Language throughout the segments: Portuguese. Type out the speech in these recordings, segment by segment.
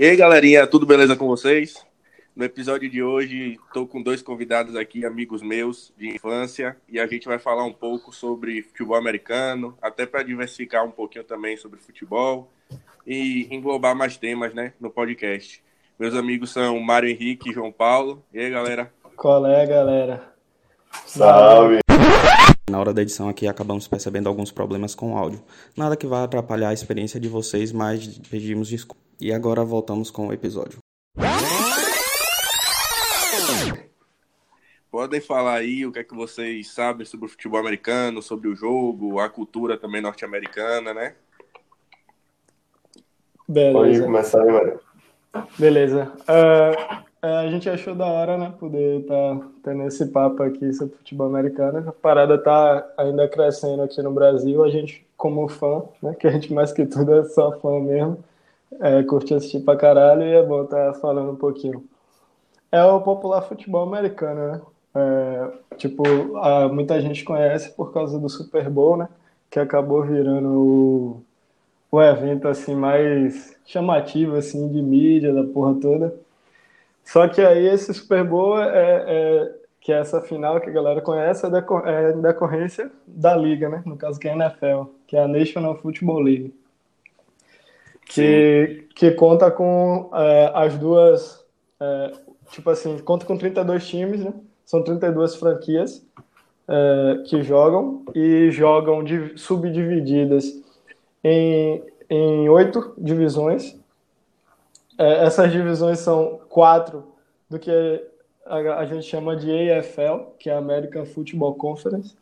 E aí, galerinha, tudo beleza com vocês? No episódio de hoje, estou com dois convidados aqui, amigos meus de infância, e a gente vai falar um pouco sobre futebol americano, até para diversificar um pouquinho também sobre futebol e englobar mais temas né, no podcast. Meus amigos são Mário Henrique e João Paulo. E aí, galera? Qual é, galera? Salve! Na hora da edição aqui acabamos percebendo alguns problemas com o áudio. Nada que vá atrapalhar a experiência de vocês, mas pedimos desculpa. E agora voltamos com o episódio. Podem falar aí o que é que vocês sabem sobre o futebol americano, sobre o jogo, a cultura também norte-americana, né? Pode Beleza. começar aí, Mário. Beleza. Ah, a gente achou da hora, né, poder estar tendo esse papo aqui sobre futebol americano. A parada tá ainda crescendo aqui no Brasil. A gente, como fã, né, que a gente mais que tudo é só fã mesmo, é, curte assistir pra caralho e é bom estar falando um pouquinho. É o popular futebol americano, né? É, tipo, a- muita gente conhece por causa do Super Bowl, né? Que acabou virando o, o evento assim mais chamativo assim de mídia da porra toda. Só que aí esse Super Bowl é, é- que é essa final que a galera conhece é, deco- é decorrência da liga, né? No caso que é a NFL, que é a National Football League, que que conta com é, as duas é, tipo assim, conta com 32 times, né? São 32 franquias é, que jogam e jogam de, subdivididas em, em oito divisões. Essas divisões são quatro do que a, a gente chama de AFL, que é a American Football Conference.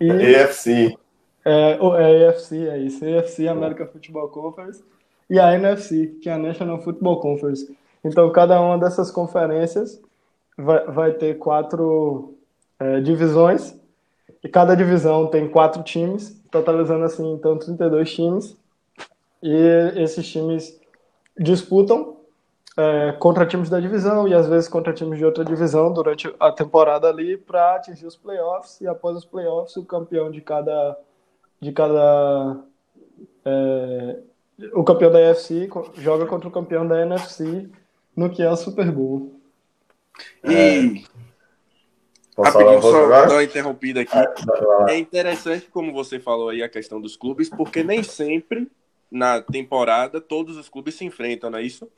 E EFC. é, é AFC, é isso. AFC, American Football Conference. E a NFC, que é a National Football Conference. Então, cada uma dessas conferências vai, vai ter quatro é, divisões. E cada divisão tem quatro times, totalizando assim, então, 32 times. E esses times disputam é, contra times da divisão e às vezes contra times de outra divisão durante a temporada ali para atingir os playoffs. E após os playoffs, o campeão de cada de cada é, o campeão da AFC co- joga contra o campeão da NFC no que é o Super Bowl. E Posso falar rapidinho, só dar uma interrompida aqui. Lá. É interessante, como você falou aí, a questão dos clubes, porque nem sempre na temporada todos os clubes se enfrentam, não é isso?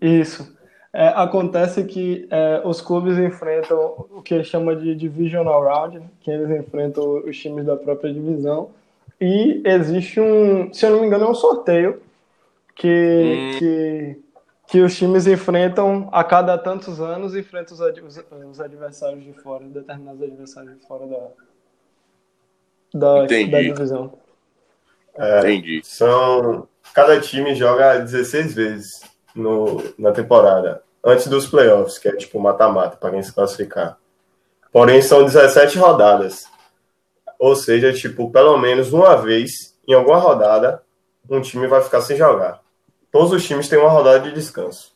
Isso. É, acontece que é, os clubes enfrentam o que chama de divisional round, né, que eles enfrentam os times da própria divisão. E existe um, se eu não me engano, é um sorteio que, Hum. que, que os times enfrentam a cada tantos anos, enfrentam os, ad- os- os adversários de fora, determinados adversários de fora da, da, Entendi. da divisão. É, Entendi. são. Cada time joga 16 vezes no, na temporada, antes dos playoffs, que é tipo mata-mata, para quem se classificar. Porém, são 17 rodadas. Ou seja, tipo, pelo menos uma vez, em alguma rodada, um time vai ficar sem jogar. Todos os times têm uma rodada de descanso.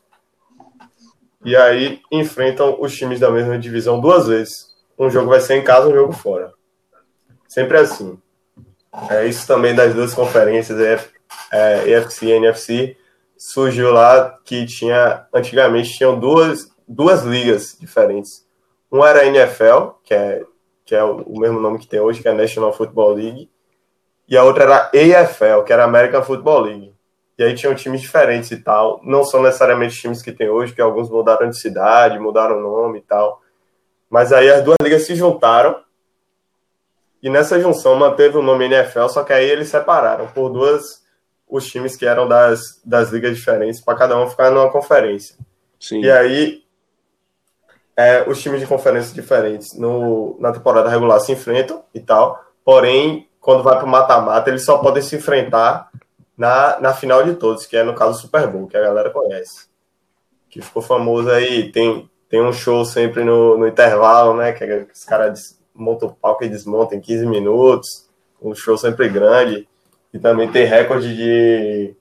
E aí enfrentam os times da mesma divisão duas vezes. Um jogo vai ser em casa, um jogo fora. Sempre assim. É isso também das duas conferências, é, EFC e NFC, surgiu lá que tinha, antigamente tinham duas, duas ligas diferentes. Uma era a NFL, que é, que é o mesmo nome que tem hoje, que é a National Football League, e a outra era a AFL, que era a American Football League. E aí tinham times diferentes e tal, não são necessariamente os times que tem hoje, que alguns mudaram de cidade, mudaram o nome e tal. Mas aí as duas ligas se juntaram e nessa junção manteve o nome NFL, só que aí eles separaram por duas os times que eram das, das ligas diferentes, para cada um ficar numa conferência. Sim. E aí é, os times de conferências diferentes no, na temporada regular se enfrentam e tal, porém, quando vai para o mata-mata, eles só podem se enfrentar na, na final de todos, que é no caso o Super Bowl, que a galera conhece. Que ficou famoso aí, tem, tem um show sempre no, no intervalo, né? Que os caras montam o palco e desmontam em 15 minutos. Um show sempre grande. E também tem recorde de,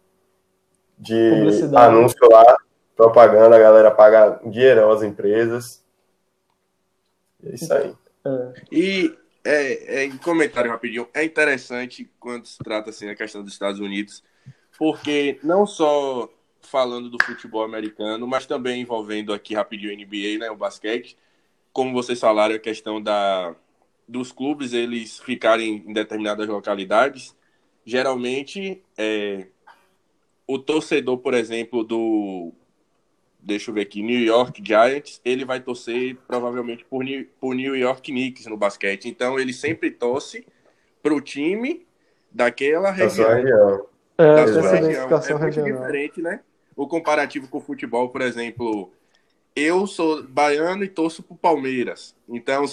de anúncio lá, propaganda, a galera paga dinheirão às empresas. É isso aí. E é, é, em comentário rapidinho, é interessante quando se trata assim a questão dos Estados Unidos, porque não só falando do futebol americano, mas também envolvendo aqui rapidinho o NBA, né, o basquete. Como vocês falaram, a questão da, dos clubes eles ficarem em determinadas localidades, geralmente é, o torcedor, por exemplo, do deixa eu ver aqui, New York Giants, ele vai torcer provavelmente por New, por New York Knicks no basquete. Então ele sempre torce para o time daquela região. região. É, da sua região. É muito regional. diferente, né? O comparativo com o futebol, por exemplo, eu sou baiano e torço pro Palmeiras. Então,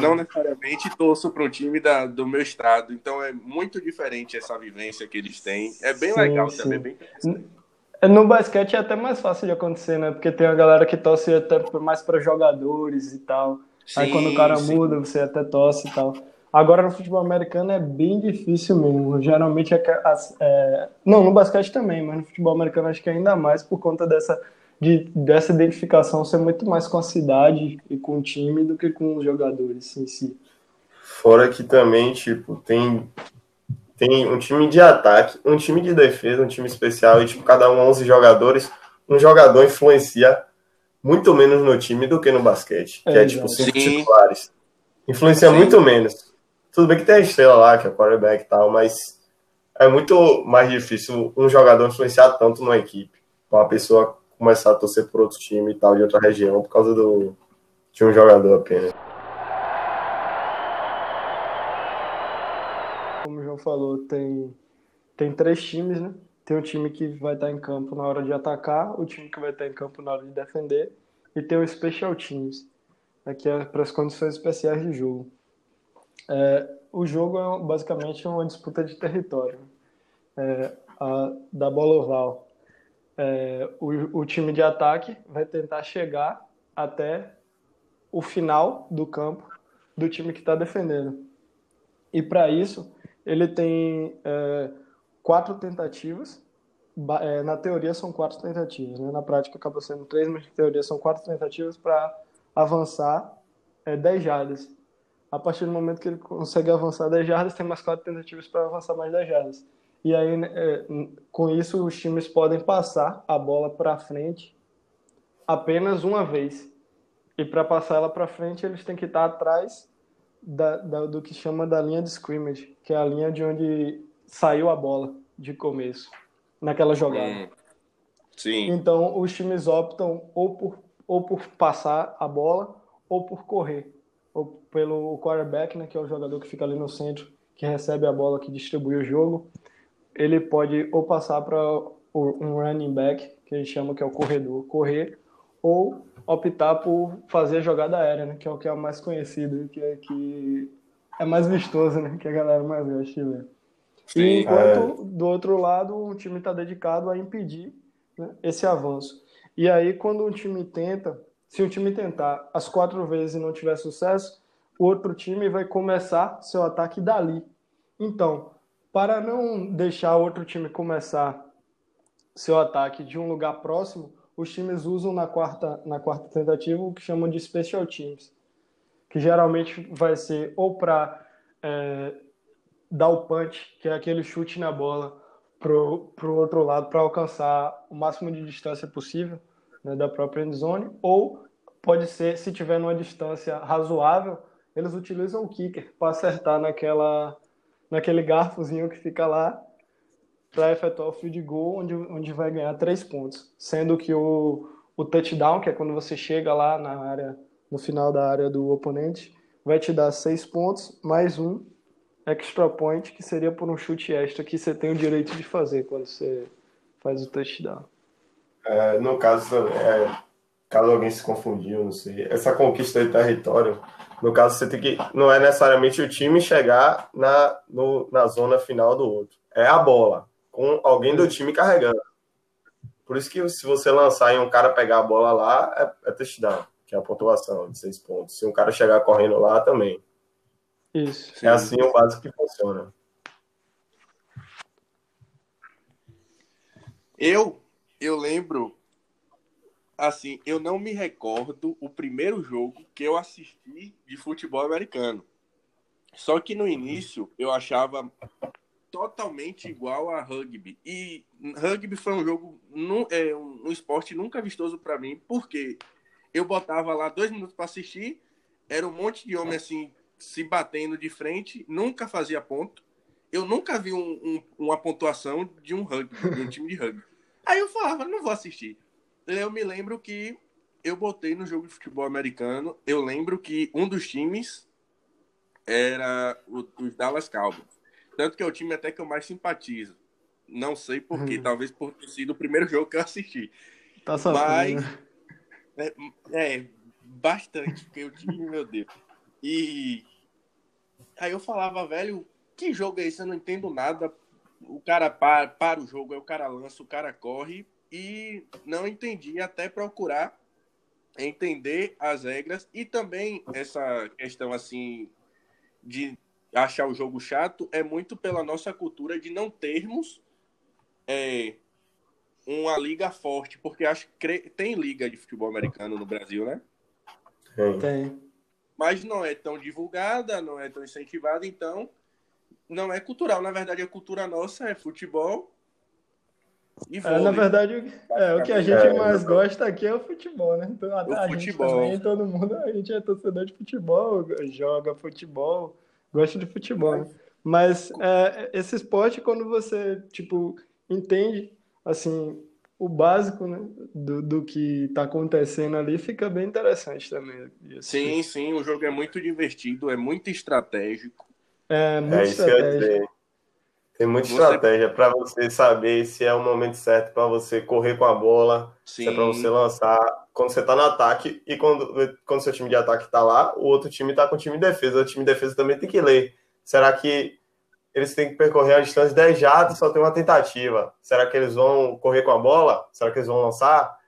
não necessariamente torço para um time da, do meu estado. Então, é muito diferente essa vivência que eles têm. É bem sim, legal sim. também, bem No basquete é até mais fácil de acontecer, né? Porque tem a galera que torce até mais para jogadores e tal. Sim, Aí quando o cara muda, você até torce e tal. Agora no futebol americano é bem difícil mesmo. Geralmente é, é, Não, no basquete também, mas no futebol americano acho que ainda mais por conta dessa de, dessa identificação ser muito mais com a cidade e com o time do que com os jogadores em si. Fora que também, tipo, tem, tem um time de ataque, um time de defesa, um time especial, e tipo, cada um 11 jogadores, um jogador influencia muito menos no time do que no basquete, que é, é tipo cinco titulares. Influencia Sim. muito menos. Tudo bem que tem a estrela lá, que é o quarterback e tal, mas é muito mais difícil um jogador influenciar tanto numa equipe. Uma pessoa começar a torcer por outro time e tal, de outra região, por causa do, de um jogador apenas. Como o João falou, tem, tem três times, né? Tem o time que vai estar em campo na hora de atacar, o time que vai estar em campo na hora de defender, e tem o Special Teams, né, que é para as condições especiais de jogo. É, o jogo é basicamente uma disputa de território. É, a, da bola oval é, o, o time de ataque vai tentar chegar até o final do campo do time que está defendendo. E para isso, ele tem é, quatro tentativas. É, na teoria são quatro tentativas, né? na prática acaba sendo três, mas na teoria são quatro tentativas para avançar é, 10 jardas. A partir do momento que ele consegue avançar 10 jardas, tem mais quatro tentativas para avançar mais 10 jardas. E aí, né, é, com isso, os times podem passar a bola para frente apenas uma vez. E para passar ela para frente, eles têm que estar atrás da, da, do que chama da linha de scrimmage, que é a linha de onde saiu a bola de começo, naquela jogada. Hum. Sim. Então, os times optam ou por, ou por passar a bola ou por correr. Ou pelo quarterback, né, que é o jogador que fica ali no centro, que recebe a bola, que distribui o jogo ele pode ou passar para um running back, que a gente chama que é o corredor, correr, ou optar por fazer a jogada aérea, né, que é o que é o mais conhecido, que é, que é mais vistoso, né, que a galera mais gosta de ver. E enquanto é... do outro lado o time está dedicado a impedir né, esse avanço. E aí quando um time tenta, se o time tentar as quatro vezes e não tiver sucesso, o outro time vai começar seu ataque dali. Então, para não deixar outro time começar seu ataque de um lugar próximo, os times usam na quarta, na quarta tentativa o que chamam de special teams, que geralmente vai ser ou para é, dar o punch, que é aquele chute na bola, para o outro lado para alcançar o máximo de distância possível né, da própria endzone, ou pode ser, se tiver numa distância razoável, eles utilizam o kicker para acertar naquela naquele garfozinho que fica lá para efetuar o field goal, onde, onde vai ganhar três pontos. Sendo que o, o touchdown, que é quando você chega lá na área, no final da área do oponente, vai te dar seis pontos, mais um extra point, que seria por um chute extra que você tem o direito de fazer quando você faz o touchdown. É, no caso, é, caso alguém se confundiu, não sei, essa conquista de território no caso, você tem que. Não é necessariamente o time chegar na, no, na zona final do outro. É a bola, com alguém do time carregando. Por isso que se você lançar e um cara pegar a bola lá, é, é touchdown, que é a pontuação de seis pontos. Se um cara chegar correndo lá, também. Isso. É assim o básico que funciona. Eu, eu lembro assim, eu não me recordo o primeiro jogo que eu assisti de futebol americano. Só que no início eu achava totalmente igual a rugby. E rugby foi um jogo, é, um, esporte nunca vistoso para mim, porque eu botava lá dois minutos para assistir, era um monte de homem assim se batendo de frente, nunca fazia ponto. Eu nunca vi um, um, uma pontuação de um rugby, de um time de rugby. Aí eu falava, não vou assistir. Eu me lembro que eu botei no jogo de futebol americano, eu lembro que um dos times era os Dallas Cowboys. Tanto que é o time até que eu mais simpatizo. Não sei porquê, hum. talvez por ter sido o primeiro jogo que eu assisti. Tá sofrendo. Mas, é, é, bastante, porque o time, meu Deus. E aí eu falava, velho, que jogo é esse? Eu não entendo nada. O cara para, para o jogo, aí o cara lança, o cara corre. E não entendi até procurar entender as regras e também essa questão assim de achar o jogo chato é muito pela nossa cultura de não termos é, uma liga forte, porque acho que tem liga de futebol americano no Brasil, né? Tem. Mas não é tão divulgada, não é tão incentivada, então não é cultural. Na verdade, a cultura nossa é futebol e vôlei. É, na verdade, é, o que a gente é, mais gosta aqui é o futebol, né? Então, a, a gente também, todo mundo, a gente é torcedor de futebol, joga futebol, gosta de futebol. Né? Mas é, esse esporte, quando você, tipo, entende, assim, o básico né, do, do que está acontecendo ali fica bem interessante também. Sim, sim, o jogo é muito divertido, é muito estratégico. É, muito é estratégico. Tem muita você... estratégia para você saber se é o momento certo para você correr com a bola, sim. se é para você lançar quando você está no ataque e quando, quando seu time de ataque está lá, o outro time está com o time de defesa. O time de defesa também tem que ler. Será que eles têm que percorrer a distância de 10 jardas, só tem uma tentativa. Será que eles vão correr com a bola? Será que eles vão lançar?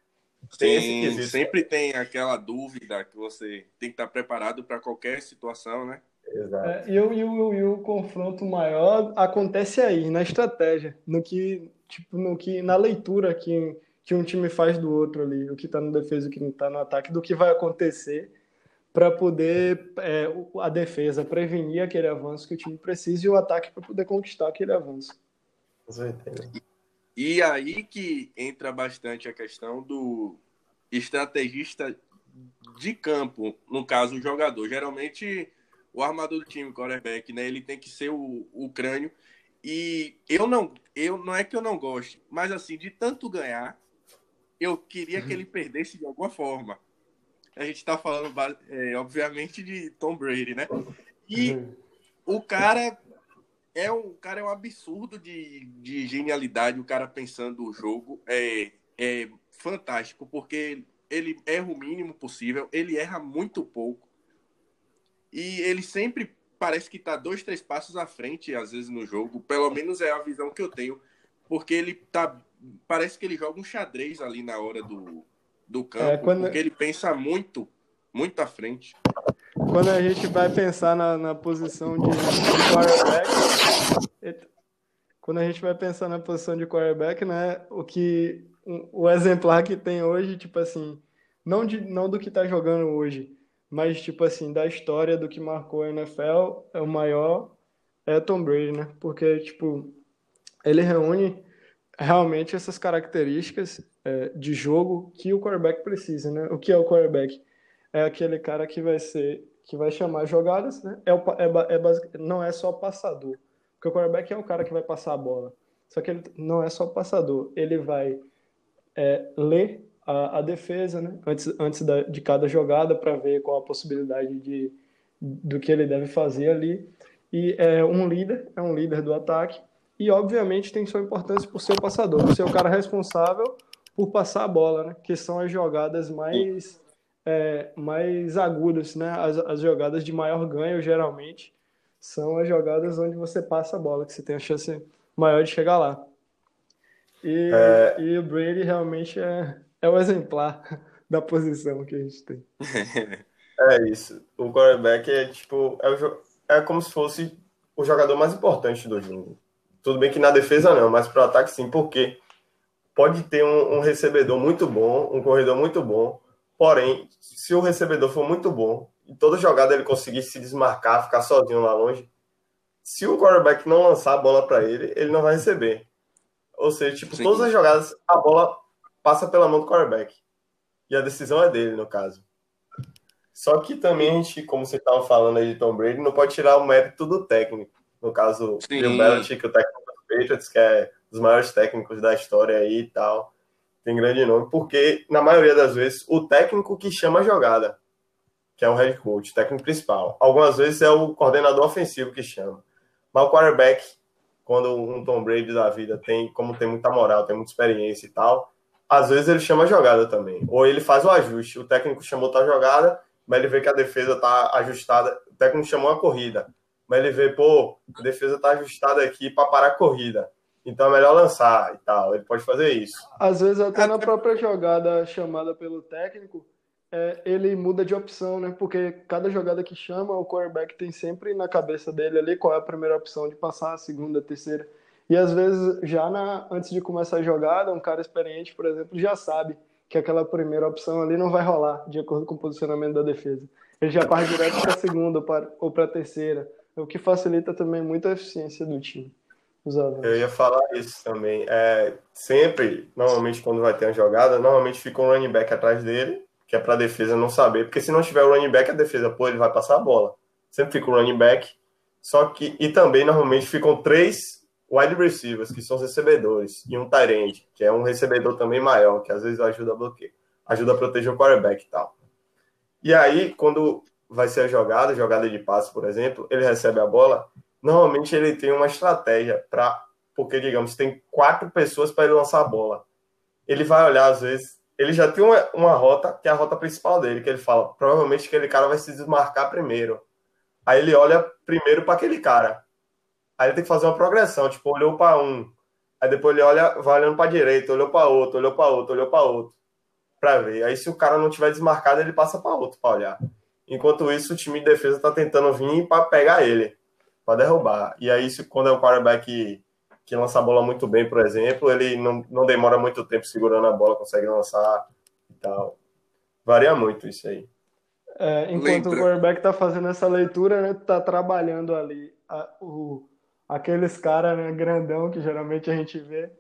Tem Sim, sempre tem aquela dúvida que você tem que estar preparado para qualquer situação, né? Exato. É, e, o, o, o confronto maior acontece aí, na estratégia, no que, tipo, no que, na leitura que, que um time faz do outro ali, o que está no defesa, o que não está no ataque, do que vai acontecer para poder é, a defesa prevenir aquele avanço que o time precisa e o ataque para poder conquistar aquele avanço. E aí que entra bastante a questão do estrategista de campo, no caso o jogador. Geralmente o armador do time, o quarterback, né, ele tem que ser o, o crânio. E eu não, eu não é que eu não goste, mas assim, de tanto ganhar, eu queria que ele perdesse de alguma forma a gente tá falando, é, obviamente, de Tom Brady, né? E uhum. o cara é um cara é um absurdo de, de genialidade, o cara pensando o jogo é, é fantástico, porque ele erra o mínimo possível, ele erra muito pouco. E ele sempre parece que tá dois, três passos à frente, às vezes, no jogo. Pelo menos é a visão que eu tenho. Porque ele tá. Parece que ele joga um xadrez ali na hora do, do é, campo, é, quando... porque ele pensa muito, muito à frente. Quando a gente vai pensar na, na posição de, quarterback, quando a gente vai pensar na posição de quarterback, né, o que o exemplar que tem hoje, tipo assim, não, de, não do que tá jogando hoje, mas tipo assim, da história do que marcou a NFL, é o maior é Tom Brady, né? Porque tipo, ele reúne realmente essas características é, de jogo que o quarterback precisa, né? O que é o quarterback? É aquele cara que vai ser, que vai chamar jogadas, né? É, o, é, é basic, não é só passador, porque o quarterback é o cara que vai passar a bola. Só que ele não é só passador, ele vai é, ler a, a, defesa, né? Antes, antes da, de cada jogada para ver qual a possibilidade de do que ele deve fazer ali. E é um líder, é um líder do ataque e obviamente tem sua importância por ser o passador, por ser o cara responsável por passar a bola, né? Que são as jogadas mais, é, mais agudas, né? As, as jogadas de maior ganho, geralmente, são as jogadas onde você passa a bola, que você tem a chance maior de chegar lá. E, é... e o Brady realmente é, é o exemplar da posição que a gente tem. É isso. O quarterback é tipo é, o, é como se fosse o jogador mais importante do jogo. Tudo bem que na defesa não, mas para o ataque sim, porque pode ter um, um, recebedor muito bom, um corredor muito bom, porém, se o recebedor for muito bom e toda jogada ele conseguir se desmarcar, ficar sozinho lá longe, se o quarterback não lançar a bola para ele, ele não vai receber. Ou seja, tipo, Sim. todas as jogadas, a bola passa pela mão do quarterback. E a decisão é dele, no caso. Só que também a gente, como você estava falando aí de Tom Brady, não pode tirar o mérito do técnico. No caso, Sim. Bill Belichick, o técnico dos Patriots, que é um dos maiores técnicos da história aí e tal. Tem grande nome, porque na maioria das vezes o técnico que chama a jogada, que é o head coach, o técnico principal. Algumas vezes é o coordenador ofensivo que chama. Mas o quarterback, quando um Tom Brady da vida tem, como tem muita moral, tem muita experiência e tal, às vezes ele chama a jogada também. Ou ele faz o ajuste. O técnico chamou tal jogada, mas ele vê que a defesa tá ajustada. O técnico chamou a corrida, mas ele vê, pô, a defesa tá ajustada aqui para parar a corrida. Então é melhor lançar e tal. Ele pode fazer isso. Às vezes até na própria jogada chamada pelo técnico, é, ele muda de opção, né? Porque cada jogada que chama, o quarterback tem sempre na cabeça dele ali qual é a primeira opção de passar, a segunda, a terceira. E às vezes, já na, antes de começar a jogada, um cara experiente, por exemplo, já sabe que aquela primeira opção ali não vai rolar, de acordo com o posicionamento da defesa. Ele já parte direto para a segunda ou para a terceira, o que facilita também muito a eficiência do time. Eu ia falar isso também. É, sempre, normalmente, quando vai ter uma jogada, normalmente fica um running back atrás dele, que é para a defesa não saber, porque se não tiver o running back, a defesa, pô, ele vai passar a bola. Sempre fica o running back. Só que, e também, normalmente, ficam três wide receivers, que são os recebedores, e um tight end, que é um recebedor também maior, que às vezes ajuda a bloquear, ajuda a proteger o quarterback e tal. E aí, quando vai ser a jogada, jogada de passe, por exemplo, ele recebe a bola, normalmente ele tem uma estratégia para. Porque, digamos, tem quatro pessoas para ele lançar a bola. Ele vai olhar, às vezes, ele já tem uma, uma rota, que é a rota principal dele, que ele fala, provavelmente aquele cara vai se desmarcar primeiro. Aí ele olha primeiro para aquele cara. Aí ele tem que fazer uma progressão, tipo, olhou para um, aí depois ele olha, vai olhando para direita, olhou para outro, olhou para outro, olhou para outro, para ver. Aí se o cara não tiver desmarcado, ele passa para outro para olhar. Enquanto isso, o time de defesa tá tentando vir para pegar ele para derrubar. E aí, quando é um quarterback que, que lança a bola muito bem, por exemplo, ele não, não demora muito tempo segurando a bola, consegue lançar e tal. Varia muito isso aí. É, enquanto Lembra. o quarterback tá fazendo essa leitura, né, tá trabalhando ali a, o, aqueles caras né, grandão que geralmente a gente vê,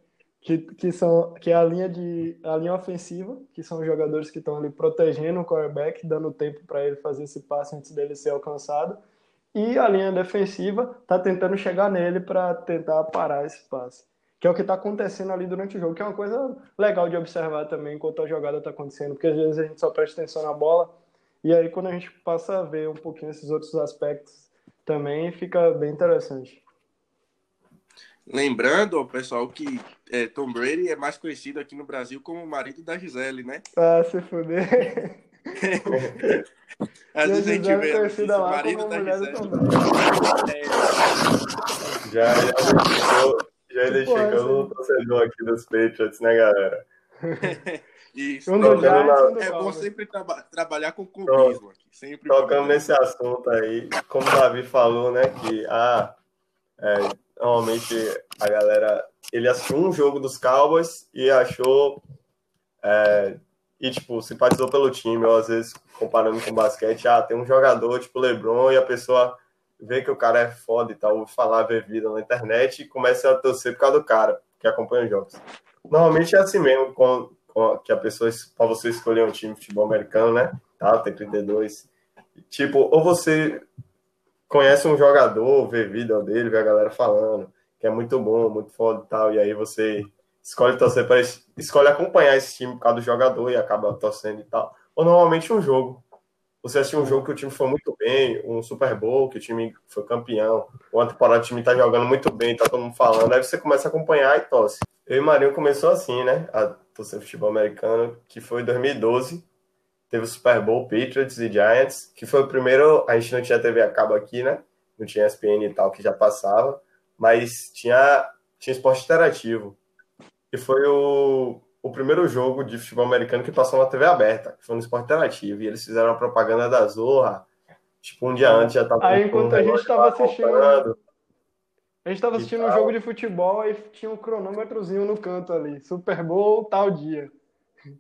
que, que são que é a linha de a linha ofensiva, que são os jogadores que estão ali protegendo o quarterback, dando tempo para ele fazer esse passe antes dele ser alcançado e a linha defensiva está tentando chegar nele para tentar parar esse passe. Que é o que está acontecendo ali durante o jogo, que é uma coisa legal de observar também enquanto a jogada está acontecendo, porque às vezes a gente só presta atenção na bola, e aí quando a gente passa a ver um pouquinho esses outros aspectos também, fica bem interessante. Lembrando, pessoal, que é, Tom Brady é mais conhecido aqui no Brasil como o marido da Gisele, né? Ah, se fuder. Às vezes a gente vê assim, o marido da Gisele. É... Já, já identificou, já identificou o torcedor aqui dos Patriots, né, galera? Isso. Um na... É bom sempre traba trabalhar com clubismo aqui. Sempre Tocando nesse assunto aí, como o Davi falou, né, que ah, é, normalmente a galera ele assistiu um jogo dos Cowboys e achou é, e, tipo, simpatizou pelo time, ou às vezes, comparando com basquete, ah, tem um jogador tipo LeBron e a pessoa vê que o cara é foda e tal, falar, ver vida na internet e começa a torcer por causa do cara que acompanha os jogos. Normalmente é assim mesmo, com, com que a pessoa, para você escolher um time de futebol americano, né? Tá, tem 32. Tipo, ou você conhece um jogador, vê vídeo dele, vê a galera falando, que é muito bom, muito foda e tal, e aí você escolhe torcer para escolhe acompanhar esse time por causa do jogador e acaba torcendo e tal. Ou normalmente um jogo. Você assistiu um jogo que o time foi muito bem, um Super Bowl, que o time foi campeão, uma temporada o time tá jogando muito bem, tá todo mundo falando, aí você começa a acompanhar e torce. Eu e Marinho começou assim, né? A torcer futebol americano, que foi em 2012. Teve o Super Bowl, Patriots e Giants, que foi o primeiro. A gente não tinha TV a cabo aqui, né? Não tinha SPN e tal, que já passava, mas tinha, tinha esporte interativo que foi o, o primeiro jogo de futebol americano que passou na TV aberta, que foi no Esporte Interativo, e eles fizeram a propaganda da Zorra, tipo, um dia antes já tava... Aí, enquanto um a gente estava assistindo... A gente estava assistindo um jogo de futebol e tinha um cronômetrozinho no canto ali, Super Bowl tal dia.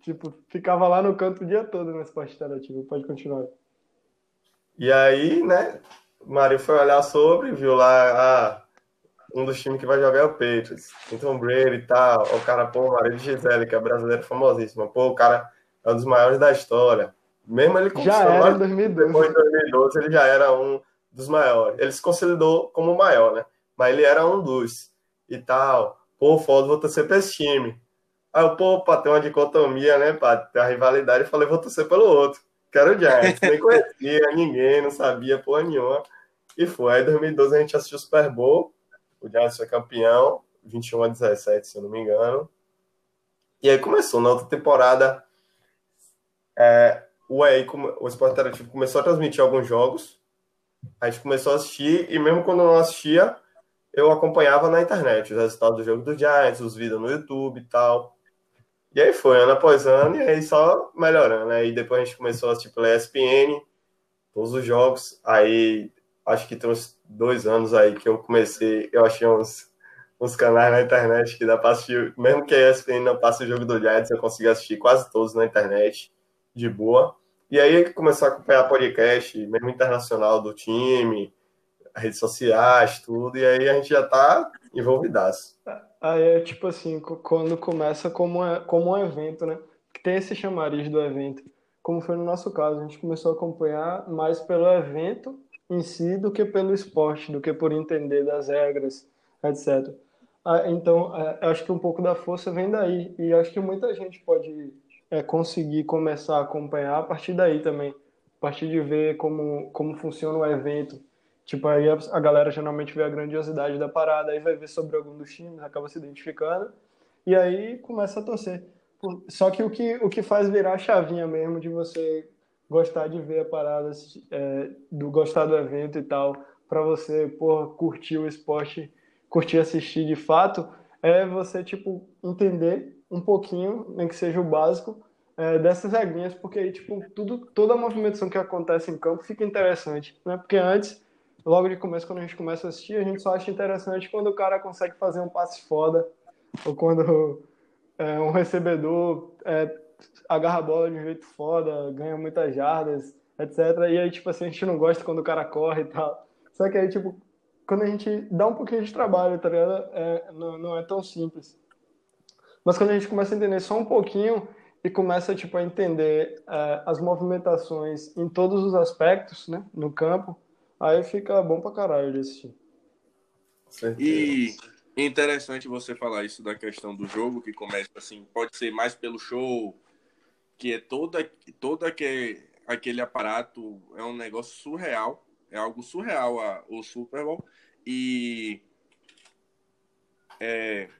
Tipo, ficava lá no canto o dia todo no Esporte Interativo. Pode continuar. E aí, né, o Mário foi olhar sobre, viu lá ah, um dos times que vai jogar é o Patriots. Então Brady e tal. O cara, pô, o de Gisele, que é brasileiro famosíssimo. Pô, o cara é um dos maiores da história. Mesmo ele já era em 2012. Depois de 2012 ele já era um dos maiores. Ele se consolidou como o maior, né? Mas ele era um dos e tal. Pô, foda, vou torcer pra esse time. Aí eu, pô, pra ter uma dicotomia, né, pra ter a rivalidade, falei, vou torcer pelo outro. Quero o Giants. Nem conhecia ninguém, não sabia porra nenhuma. E foi. Aí em 2012 a gente assistiu o Super Bowl. O Giants foi campeão, 21 a 17, se eu não me engano. E aí começou, na outra temporada, é, o EA, o Esporte Interativo começou a transmitir alguns jogos. A gente começou a assistir, e mesmo quando não assistia, eu acompanhava na internet os resultados do jogo do Giants, os vídeos no YouTube e tal. E aí foi, ano após ano, e aí só melhorando. Aí depois a gente começou a assistir pela ESPN, todos os jogos. Aí acho que tem uns dois anos aí que eu comecei, eu achei uns, uns canais na internet que dá para assistir, mesmo que a ESPN não passe o jogo do Giants, eu consegui assistir quase todos na internet, de boa. E aí começou a acompanhar podcast, mesmo internacional do time, redes sociais, tudo, e aí a gente já tá envolvidaço. Aí é tipo assim, quando começa como, é, como um evento, né? Que tem esse chamariz do evento. Como foi no nosso caso, a gente começou a acompanhar mais pelo evento em si do que pelo esporte, do que por entender das regras, etc. Ah, então, é, acho que um pouco da força vem daí. E acho que muita gente pode é, conseguir começar a acompanhar a partir daí também. A partir de ver como, como funciona o evento Tipo, aí a, galera geralmente vê a grandiosidade da parada, aí vai ver sobre algum dos times, acaba se identificando, e aí começa a torcer. Só que o que, o que faz virar a chavinha mesmo de você gostar de ver a parada, é, do gostar do evento e tal, para você, porra, curtir o esporte, curtir assistir de fato, é você, tipo, entender um pouquinho, nem que seja o básico, é, dessas regrinhas, porque aí, tipo, tudo, toda a movimentação que acontece em campo fica interessante, né? Porque antes logo de começo, quando a gente começa a assistir, a gente só acha interessante quando o cara consegue fazer um passe foda, ou quando é, um recebedor é, agarra a bola de um jeito foda, ganha muitas jardas, etc. E aí, tipo assim, a gente não gosta quando o cara corre e tal. Só que aí, tipo, quando a gente dá um pouquinho de trabalho, tá ligado? É, não, não é tão simples. Mas quando a gente começa a entender só um pouquinho e começa, tipo, a entender é, as movimentações em todos os aspectos, né, no campo, Aí fica bom pra caralho de assistir. E interessante você falar isso da questão do jogo, que começa assim, pode ser mais pelo show, que é toda, toda que, aquele aparato, é um negócio surreal, é algo surreal a, o Super Bowl. E é,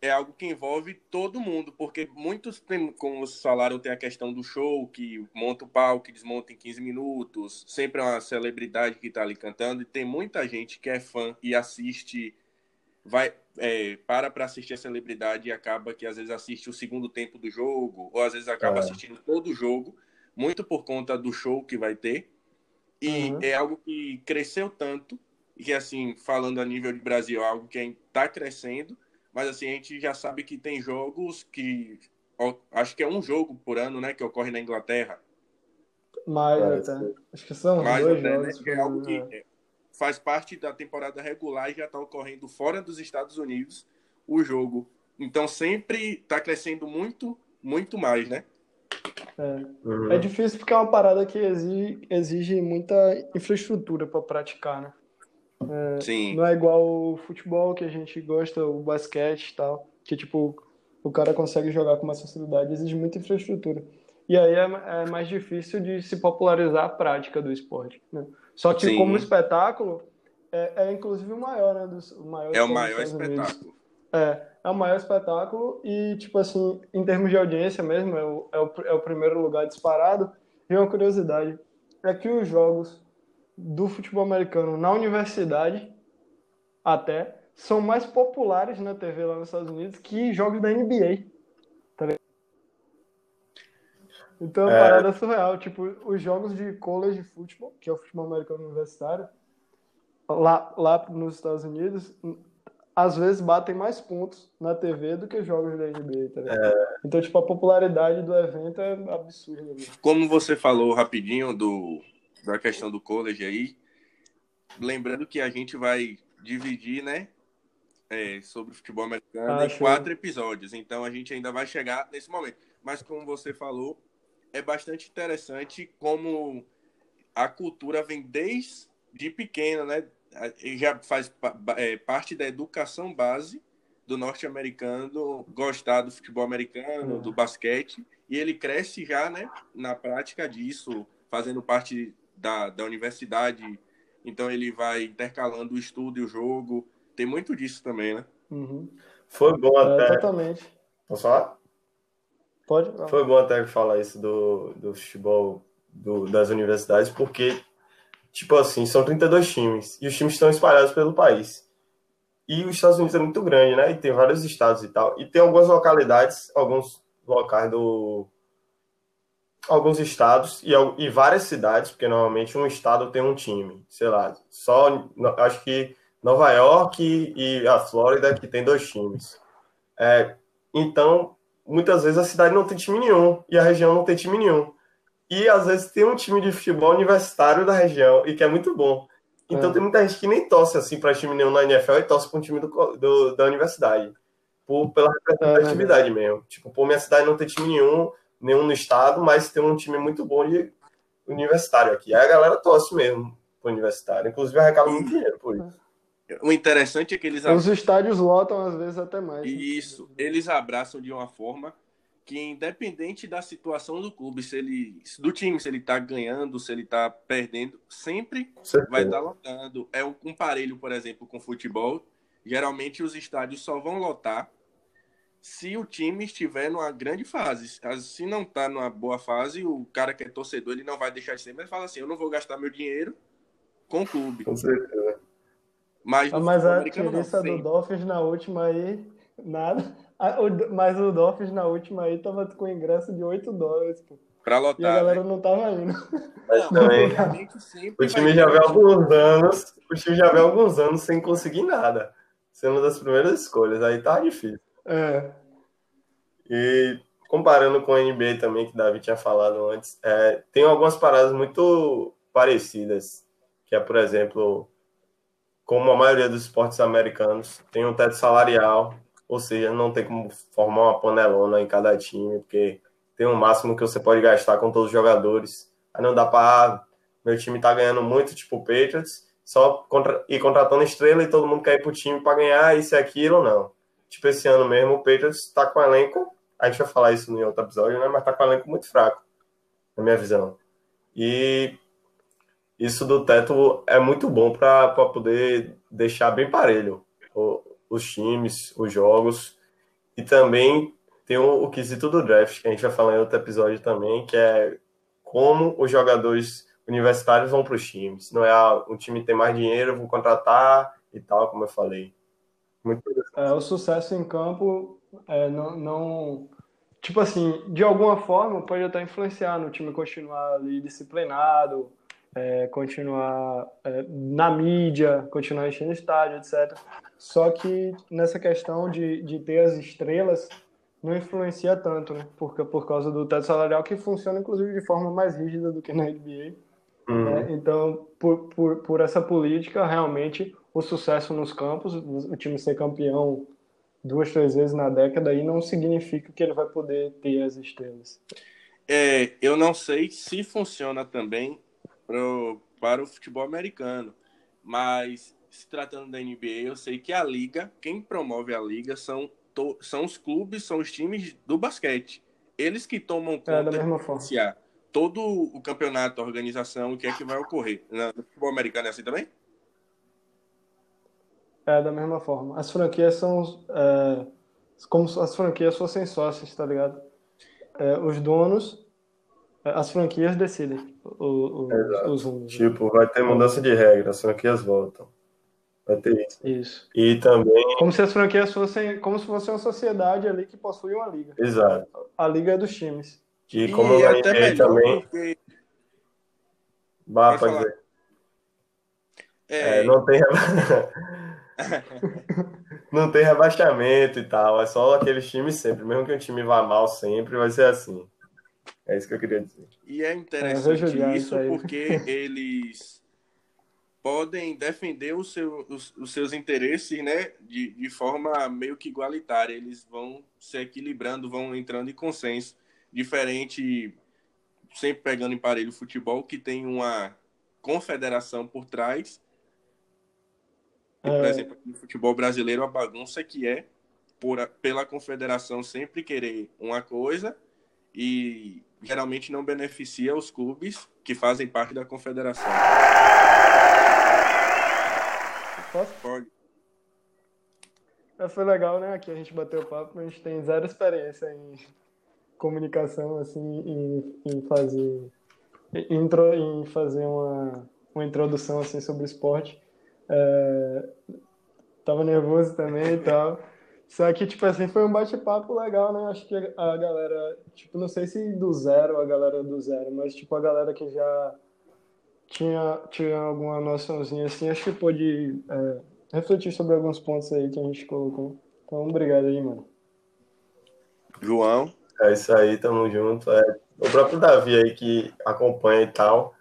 é algo que envolve todo mundo, porque muitos, tem, como vocês falaram, tem a questão do show, que monta o palco, que desmonta em 15 minutos, sempre é uma celebridade que está ali cantando, e tem muita gente que é fã e assiste, vai é, para para assistir a celebridade e acaba que às vezes assiste o segundo tempo do jogo, ou às vezes acaba é. assistindo todo o jogo, muito por conta do show que vai ter, e uhum. é algo que cresceu tanto, e que assim, falando a nível de Brasil, é algo que está crescendo, mas assim, a gente já sabe que tem jogos que. Acho que é um jogo por ano, né? Que ocorre na Inglaterra. Mais é, até. Acho que são Mais dois até, né, jogos. Né, que é algo que é. faz parte da temporada regular e já está ocorrendo fora dos Estados Unidos o jogo. Então sempre está crescendo muito, muito mais, né? É. Uhum. é difícil porque é uma parada que exige, exige muita infraestrutura para praticar, né? É, Sim. Não é igual o futebol que a gente gosta, o basquete e tal, que tipo, o cara consegue jogar com mais facilidade, exige muita infraestrutura. E aí é, é mais difícil de se popularizar a prática do esporte. Né? Só que Sim. como espetáculo, é, é, inclusive o maior, né? Dos, o maior é o maior espetáculo. É, é o maior espetáculo e, tipo assim, em termos de audiência mesmo, é o, é o, é o primeiro lugar disparado. E uma curiosidade é que os jogos do futebol americano na universidade, até, são mais populares na TV lá nos Estados Unidos que jogos da NBA. Tá então é uma é... parada surreal. Tipo, os jogos de college futebol, que é o futebol americano universitário, lá, lá nos Estados Unidos, às vezes batem mais pontos na TV do que jogos da NBA, tá é... Então, tipo, a popularidade do evento é absurda. Como você falou rapidinho do da questão do college aí. Lembrando que a gente vai dividir, né, é, sobre o futebol americano ah, em quatro episódios. Então a gente ainda vai chegar nesse momento. Mas como você falou, é bastante interessante como a cultura vem desde pequena, né? Já faz é, parte da educação base do norte-americano gostar do futebol americano, uhum. do basquete, e ele cresce já, né, na prática disso, fazendo parte da, da universidade. Então ele vai intercalando o estudo e o jogo. Tem muito disso também, né? Uhum. Foi bom é, até. É, totalmente. Posso falar? Pode. Não. Foi bom até falar isso do, do futebol do, das universidades, porque, tipo assim, são 32 times e os times estão espalhados pelo país. E os Estados Unidos é muito grande, né? E tem vários estados e tal. E tem algumas localidades, alguns locais do. Alguns estados e, e várias cidades, porque normalmente um estado tem um time. Sei lá, só. Acho que Nova York e, a Flórida que tem dois times. É, então, muitas vezes a cidade não tem time nenhum e a região não tem time nenhum. E às vezes tem um time de futebol universitário da região e que é muito bom. Então é. tem muita gente que nem torce assim para time nenhum na NFL e torce para um time do, do, da universidade. Por, pela representatividade é, mesmo. Tipo, pô, minha cidade não tem time nenhum, nenhum no estado, mas tem um time muito bom de universitário aqui. Aí a galera torce mesmo pro universitário. Inclusive arrecada muito dinheiro por isso. O interessante é que eles. Os estádios lotam às vezes até mais. Né? Isso. Eles abraçam de uma forma que independente da situação do clube, se ele do time, se ele tá ganhando, se ele tá perdendo, sempre vai estar tá lotando. É um, um parelho, por exemplo, com futebol. Geralmente os estádios só vão lotar se o time estiver numa grande fase. Se não tá numa boa fase, o cara que é torcedor, ele não vai deixar de ser, mas fala assim, eu não vou gastar meu dinheiro com o clube. Com certeza. Mas, ah, mas a diferença do Dolphins na última aí, nada. Mas o Dolphins na última aí tava com ingresso de 8 dólares, pô. Pra lotar. E a galera né? não tava indo. Mas também, o time já vem alguns anos, o time já vem alguns anos sem conseguir nada. Sendo uma das primeiras escolhas, aí tá difícil. É. E comparando com a NBA também, que o Davi tinha falado antes, é, tem algumas paradas muito parecidas, que é, por exemplo, como a maioria dos esportes americanos, tem um teto salarial ou seja, não tem como formar uma panelona em cada time, porque tem um máximo que você pode gastar com todos os jogadores. Aí não dá para meu time tá ganhando muito, tipo o Patriots, só contra, ir contratando estrela e todo mundo quer ir pro time para ganhar isso e aquilo, não. Tipo, esse ano mesmo o Patriots tá com um elenco, a gente vai falar isso em outro episódio, né? Mas tá com um elenco muito fraco, na minha visão. E isso do teto é muito bom para poder deixar bem parelho os times, os jogos. E também tem o, o quesito do draft, que a gente vai falar em outro episódio também, que é como os jogadores universitários vão para os times. Não é ah, um time tem mais dinheiro, vou contratar e tal, como eu falei. Muito é, o sucesso em campo é, não, não, Tipo assim, de alguma forma pode até influenciar no time continuar ali disciplinado, é, continuar é, na mídia, continuar enchendo estádio, etc. Só que nessa questão de, de ter as estrelas não influencia tanto, né? Porque, por causa do teto salarial que funciona inclusive de forma mais rígida do que na NBA. Uhum. Né? Então, por, por, por essa política, realmente o sucesso nos campos, o time ser campeão duas, três vezes na década, aí não significa que ele vai poder ter as estrelas. É, eu não sei se funciona também pro, para o futebol americano. Mas se tratando da NBA, eu sei que a liga, quem promove a liga são, to, são os clubes, são os times do basquete. Eles que tomam conta é, da mesma forma. todo o campeonato, a organização, o que é que vai ocorrer. No futebol americano é assim também? É, da mesma forma. As franquias são. É, como as franquias fossem sócios, tá ligado? É, os donos as franquias decidem o, o, os rumos. Né? Tipo, vai ter mudança de regra, as franquias voltam. Vai ter isso. Isso. E também. Como se as franquias fossem. Como se fosse uma sociedade ali que possui uma liga. Exato. A liga é dos times. E como e a NBA também. Porque... Bah, pode dizer. É... É, não tem. não tem rebaixamento e tal. É só aqueles times sempre. Mesmo que o time vá mal sempre, vai ser assim. É isso que eu queria dizer. E é interessante é, isso porque eles podem defender os, seu, os, os, seus interesses né, de, de forma meio que igualitária. Eles vão se equilibrando, vão entrando em consenso. Diferente, sempre pegando em parelho o futebol, que tem uma confederação por trás. É... Por exemplo, no futebol brasileiro, a bagunça que é por, pela confederação sempre querer uma coisa e geralmente não beneficia os clubes que fazem parte da confederação. Posso? Pode. Foi legal, né? Aqui a gente bateu papo, a gente tem zero experiência em comunicação, assim, em, em fazer intro, em fazer uma, uma introdução assim sobre esporte. É, tava nervoso também e tal. Só que, tipo assim, foi um bate-papo legal, né? Acho que a galera, tipo, não sei se do zero, a galera do zero, mas, tipo, a galera que já tinha, tinha alguma noçãozinha assim, acho que pôde é, refletir sobre alguns pontos aí que a gente colocou. Então, obrigado aí, mano. João? É isso aí, tamo junto. É, o próprio Davi aí que acompanha e tal,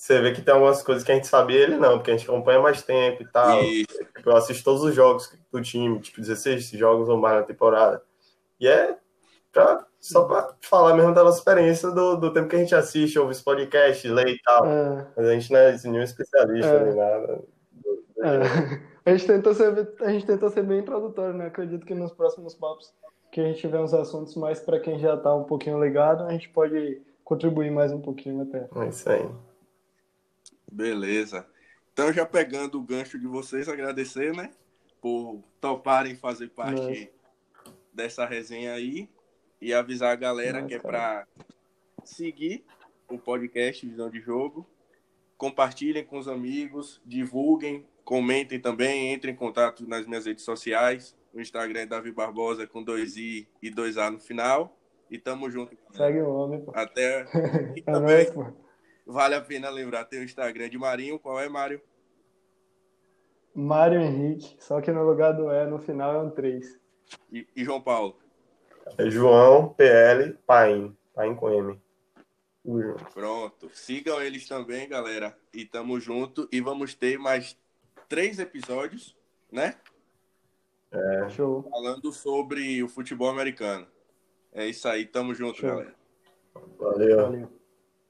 você vê que tem algumas coisas que a gente sabia ele não, porque a gente acompanha mais tempo e tal. E... Eu assisto todos os jogos do time, tipo 16 jogos ou mais na temporada. E é pra, só para falar mesmo da nossa experiência do, do tempo que a gente assiste, ouve os podcasts, lê e tal. É. Mas a gente não é nenhum especialista é. nem nada. É. A gente tentou ser, a gente tentou ser bem introdutório, né? Acredito que nos próximos papos que a gente tiver uns assuntos mais para quem já está um pouquinho ligado, a gente pode contribuir mais um pouquinho até. É isso aí. Beleza. Então, já pegando o gancho de vocês, agradecer, né? Por toparem fazer parte dessa resenha aí e avisar a galera que é para seguir o podcast Visão de Jogo, compartilhem com os amigos, divulguem, comentem também, entrem em contato nas minhas redes sociais. O Instagram é Davi Barbosa com dois I e dois A no final. E tamo junto. Segue o homem, pô. Até. E é também, pô. Vale a pena lembrar, tem o Instagram de Marinho. Qual é, Mário? Mário Henrique, só que no lugar do E, no final é um 3. E, e João Paulo? É João PL Paim. Paim com M. Pronto. Sigam eles também, galera. E tamo junto. E vamos ter mais três episódios, né? É. Show. Falando sobre o futebol americano. É isso aí. Tamo junto, Show. galera. Valeu. Valeu.